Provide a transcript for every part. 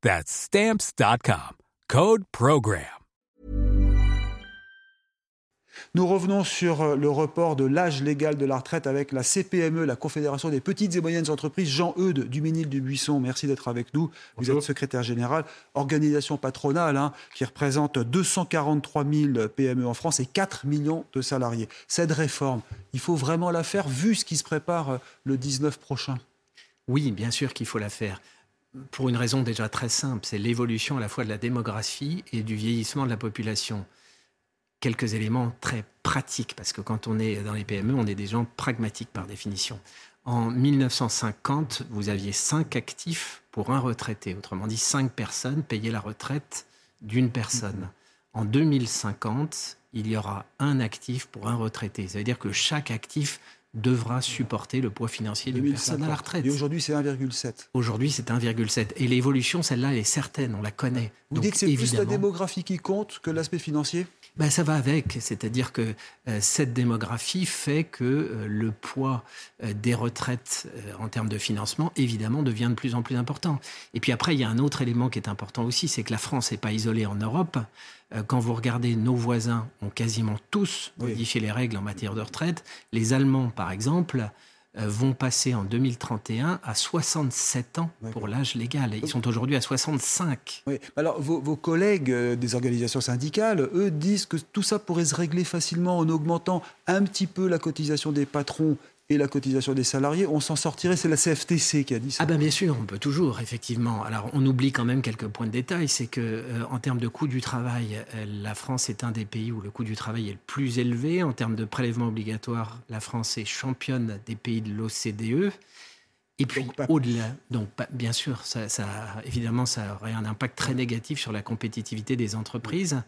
That's Stamps.com. Code Program. Nous revenons sur euh, le report de l'âge légal de la retraite avec la CPME, la Confédération des petites et moyennes entreprises. Jean-Eudes Duménil du Buisson, merci d'être avec nous. Vous êtes secrétaire général, organisation patronale hein, qui représente 243 000 PME en France et 4 millions de salariés. Cette réforme, il faut vraiment la faire vu ce qui se prépare euh, le 19 prochain Oui, bien sûr qu'il faut la faire pour une raison déjà très simple, c'est l'évolution à la fois de la démographie et du vieillissement de la population. Quelques éléments très pratiques, parce que quand on est dans les PME, on est des gens pragmatiques par définition. En 1950, vous aviez cinq actifs pour un retraité. Autrement dit, cinq personnes payaient la retraite d'une personne. En 2050, il y aura un actif pour un retraité. Ça veut dire que chaque actif devra supporter le poids financier d'une personne à la retraite. Et aujourd'hui, c'est 1,7. Aujourd'hui, c'est 1,7. Et l'évolution, celle-là, elle est certaine, on la connaît. Vous dites que c'est plus la démographie qui compte que l'aspect financier? Ben, ça va avec, c'est-à-dire que euh, cette démographie fait que euh, le poids euh, des retraites en termes de financement, évidemment, devient de plus en plus important. Et puis après, il y a un autre élément qui est important aussi, c'est que la France n'est pas isolée en Europe. quand vous regardez, nos voisins ont quasiment tous modifié les règles en matière de retraite. Les Allemands, par exemple, euh, vont passer en 2031 à 67 ans pour l'âge légal. Ils sont aujourd'hui à 65. Oui. Alors, vos, vos, collègues euh, des organisations syndicales, eux, disent que tout ça pourrait se régler facilement en augmentant un petit peu la cotisation des patrons et la cotisation des salariés, on s'en sortirait. C'est la CFTC qui a dit ça. Ah ben bien sûr, on peut toujours, effectivement. Alors on oublie quand même quelques points de détail. C'est que euh, en termes de coût du travail, euh, la France est un des pays où le coût du travail est le plus élevé. En termes de prélèvement obligatoire, la France est championne des pays de l'OCDE. Et puis au-delà, donc bien sûr, ça, ça, évidemment, ça aurait un impact très négatif sur la compétitivité des entreprises.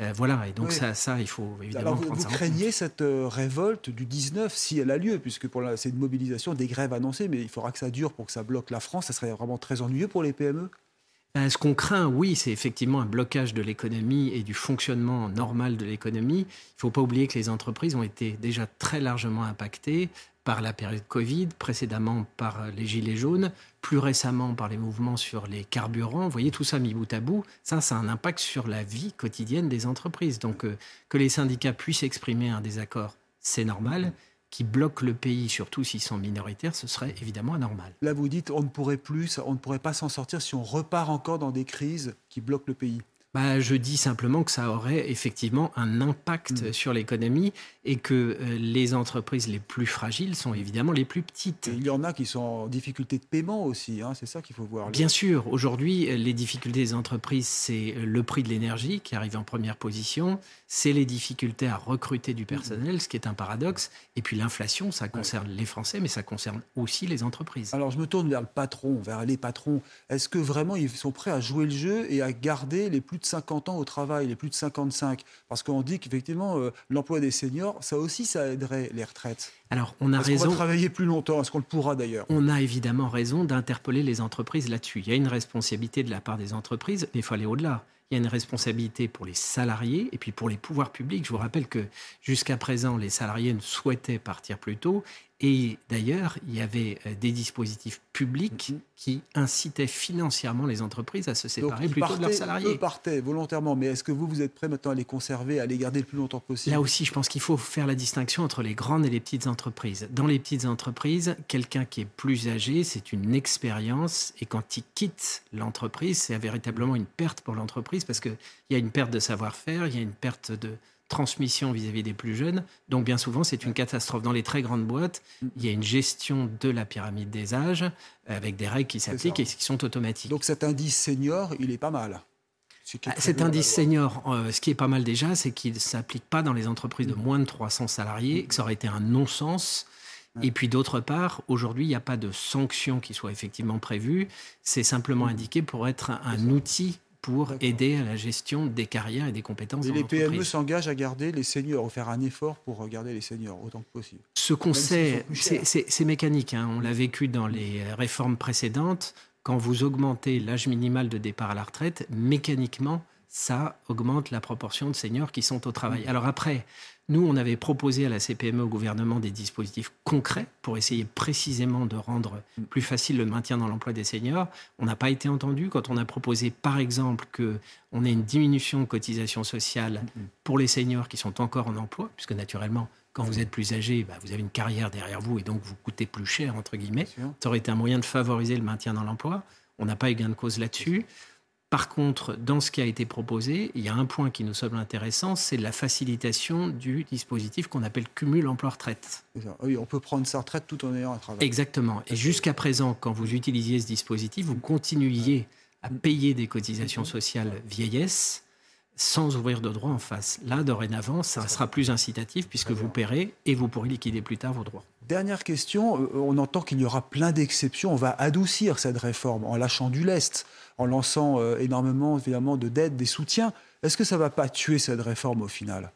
Euh, voilà, et donc ça, ça, il faut évidemment Alors, vous, vous craignez cette euh, révolte du 19 si elle a lieu, puisque pour c'est une mobilisation, des grèves annoncées, mais il faudra que ça dure pour que ça bloque la France. Ça serait vraiment très ennuyeux pour les PME ben, ce qu'on craint, oui, c'est effectivement un blocage de l'économie et du fonctionnement normal de l'économie. Il ne faut pas oublier que les entreprises ont été déjà très largement impactées par la période Covid, précédemment par les gilets jaunes, plus récemment par les mouvements sur les carburants. Vous voyez, tout ça mis bout à bout, ça, ça a un impact sur la vie quotidienne des entreprises. Donc, euh, que les syndicats puissent exprimer un désaccord, c'est normal. Qui bloquent le pays, surtout s'ils sont minoritaires, ce serait évidemment anormal. Là, vous dites, on ne pourrait plus, on ne pourrait pas s'en sortir si on repart encore dans des crises qui bloquent le pays. Bah, je dis simplement que ça aurait effectivement un impact mm. sur l'économie et que euh, les entreprises les plus fragiles sont évidemment les plus petites. il y en a qui sont en difficulté de paiement aussi, hein, c'est ça qu'il faut voir. Bien sûr, aujourd'hui, les difficultés des entreprises, c'est le prix de l'énergie qui arrive en première position, c'est les difficultés à recruter du personnel, ce qui est un paradoxe, et puis l'inflation, ça concerne les Français, mais ça concerne aussi les entreprises. Alors je me tourne vers le patron, vers les patrons. Est-ce que vraiment ils sont prêts à jouer le jeu et à garder les plus 50 ans au travail, les plus de 55. Parce qu'on dit qu'effectivement, euh, l'emploi des seniors, ça aussi, ça aiderait les retraites. Alors, on a Est-ce raison. qu'on va travailler plus longtemps? Est-ce qu'on le pourra d'ailleurs? On a évidemment raison d'interpeller les entreprises là-dessus. Il y a une responsabilité de la part des entreprises, mais il faut aller au-delà. Il y a une responsabilité pour les salariés et puis pour les pouvoirs publics. Je vous rappelle que jusqu'à présent, les salariés ne souhaitaient partir plus tôt et d'ailleurs, il y avait euh, des dispositifs publics mhm. qui incitaient financièrement les entreprises à se séparer plutôt de leurs salariés. Eux partaient volontairement, mais est-ce que vous, vous êtes prêt maintenant à les conserver, à les garder le plus longtemps possible? Là aussi, je pense qu'il faut faire la distinction entre les grandes et les petites entreprises. Dans les petites entreprises, quelqu'un qui est plus âgé, c'est une expérience, et quand il quitte l'entreprise, c'est véritablement une perte pour l'entreprise parce qu'il y a une perte de savoir-faire, il y a une perte de transmission vis-à-vis des plus jeunes. Donc bien souvent, c'est une catastrophe. Dans les très grandes boîtes, mm. il y a une gestion de la pyramide des âges avec des règles qui s'appliquent et qui sont automatiques. Donc cet indice senior, il est pas mal. Ah, cet indice senior, euh, ce qui est pas mal déjà, c'est qu'il ne s'applique pas dans les entreprises de mm. moins de 300 salariés, que ça aurait été un non-sens. Et puis d'autre part, aujourd'hui, il n'y a pas de sanction qui soit effectivement prévue. C'est simplement indiqué pour être un outil pour aider à la gestion des carrières et des compétences. Et les PME s'engagent à garder les seniors, à faire un effort pour garder les seniors autant que possible. Ce qu'on sait, c'est mécanique. Hein. On l'a vécu dans les réformes précédentes. Quand vous augmentez l'âge minimal de départ à la retraite, mécaniquement, ça augmente la proportion de seniors qui sont au travail. Alors après, nous, on avait proposé à la CPME au gouvernement des dispositifs concrets pour essayer précisément de rendre plus facile le maintien dans l'emploi des seniors. On n'a pas été entendu quand on a proposé, par exemple, qu'on ait une diminution de cotisation sociale pour les seniors qui sont encore en emploi, puisque naturellement, quand vous êtes plus âgé, bah, vous avez une carrière derrière vous et donc vous coûtez plus cher, entre guillemets. Ça aurait été un moyen de favoriser le maintien dans l'emploi. On n'a pas eu gain de cause là-dessus. Par contre, dans ce qui a été proposé, il y a un point qui nous semble intéressant, c'est la facilitation du dispositif qu'on appelle cumul emploi-retraite. Oui, on peut prendre sa retraite tout en ayant un travail. Exactement. Et jusqu'à présent, quand vous utilisiez ce dispositif, vous continuiez à payer des cotisations sociales vieillesse sans ouvrir de droits en face. Là, dorénavant, ça sera plus incitatif puisque vous paierez et vous pourrez liquider plus tard vos droits. Dernière question, euh, on entend qu'il y aura plein d'exceptions. On va adoucir cette réforme en lâchant du lest en lançant euh, énormément évidemment de dettes, des soutiens. Est-ce que ça ne va pas tuer cette réforme au final?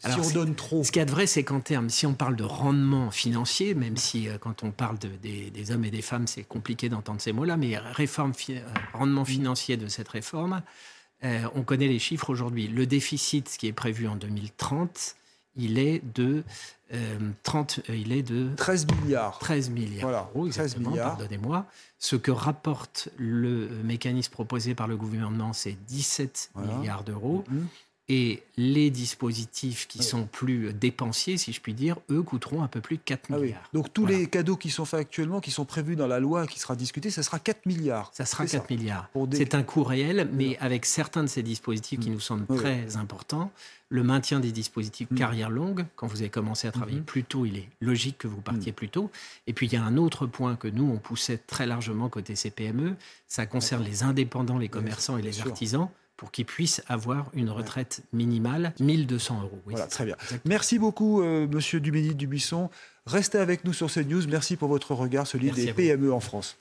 Si on donne trop. Ce qui est vrai, c'est qu'en termes, si on parle de rendement financier, même si euh, quand on parle de, des, hommes et des femmes, c'est compliqué d'entendre ces mots-là, mais réforme, rendement financier de cette réforme, on connaît les chiffres aujourd'hui. Le déficit, ce qui est prévu en 2030, il est de 30, il est de 13 milliards. 13 milliards. Voilà, 13 milliards. Pardonnez-moi. Ce que rapporte le mécanisme proposé par le gouvernement, c'est 17 milliards d'euros. Mm-hmm. Et les dispositifs qui sont plus dépensiers, si je puis dire, eux coûteront un peu plus de 4 ah milliards. Donc tous les cadeaux qui sont faits actuellement, qui sont prévus dans la loi, qui sera discutée, ça sera 4 milliards. Ça sera 4 milliards. C'est un coût réel, mais avec certains de ces dispositifs qui mm. nous semblent très importants, le maintien des dispositifs mm. carrière longue, quand vous avez commencé à travailler mm-hmm. plus tôt, il est logique que vous partiez mm. plus tôt. Et puis il y a un autre point que nous, on poussait très largement côté CPME, ça concerne les indépendants, les commerçants et les artisans pour qu'ils puissent avoir une retraite minimale, 1200 euros. voilà, très bien. Merci beaucoup, euh, Monsieur Duménil Dubuisson. Restez avec nous sur CNews. Merci pour votre regard, celui des PME en France.